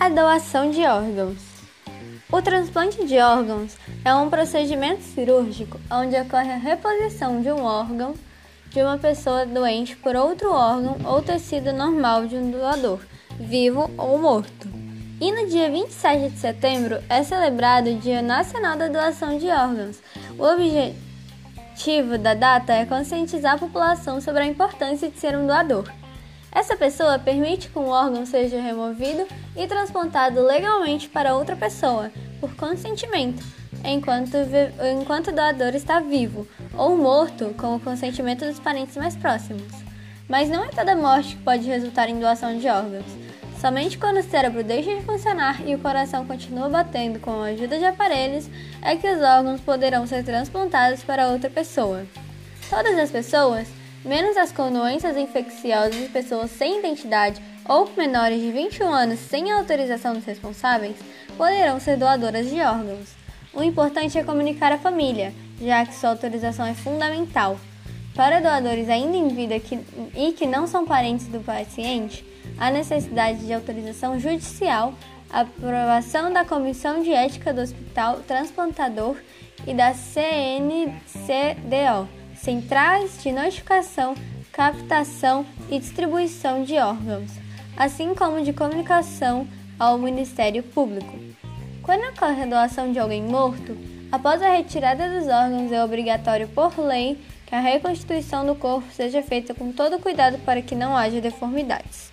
A doação de órgãos. O transplante de órgãos é um procedimento cirúrgico onde ocorre a reposição de um órgão de uma pessoa doente por outro órgão ou tecido normal de um doador, vivo ou morto. E no dia 27 de setembro é celebrado o Dia Nacional da Doação de Órgãos. O objetivo da data é conscientizar a população sobre a importância de ser um doador. Essa pessoa permite que um órgão seja removido e transplantado legalmente para outra pessoa, por consentimento, enquanto, enquanto o doador está vivo, ou morto, com o consentimento dos parentes mais próximos. Mas não é toda morte que pode resultar em doação de órgãos. Somente quando o cérebro deixa de funcionar e o coração continua batendo com a ajuda de aparelhos é que os órgãos poderão ser transplantados para outra pessoa. Todas as pessoas menos as doenças infecciosas e pessoas sem identidade ou menores de 21 anos sem autorização dos responsáveis, poderão ser doadoras de órgãos. O importante é comunicar à família, já que sua autorização é fundamental. Para doadores ainda em vida que, e que não são parentes do paciente, há necessidade de autorização judicial, aprovação da Comissão de Ética do Hospital Transplantador e da CNCDO centrais de notificação, captação e distribuição de órgãos, assim como de comunicação ao Ministério Público. Quando ocorre a doação de alguém morto, após a retirada dos órgãos é obrigatório por lei que a reconstituição do corpo seja feita com todo cuidado para que não haja deformidades.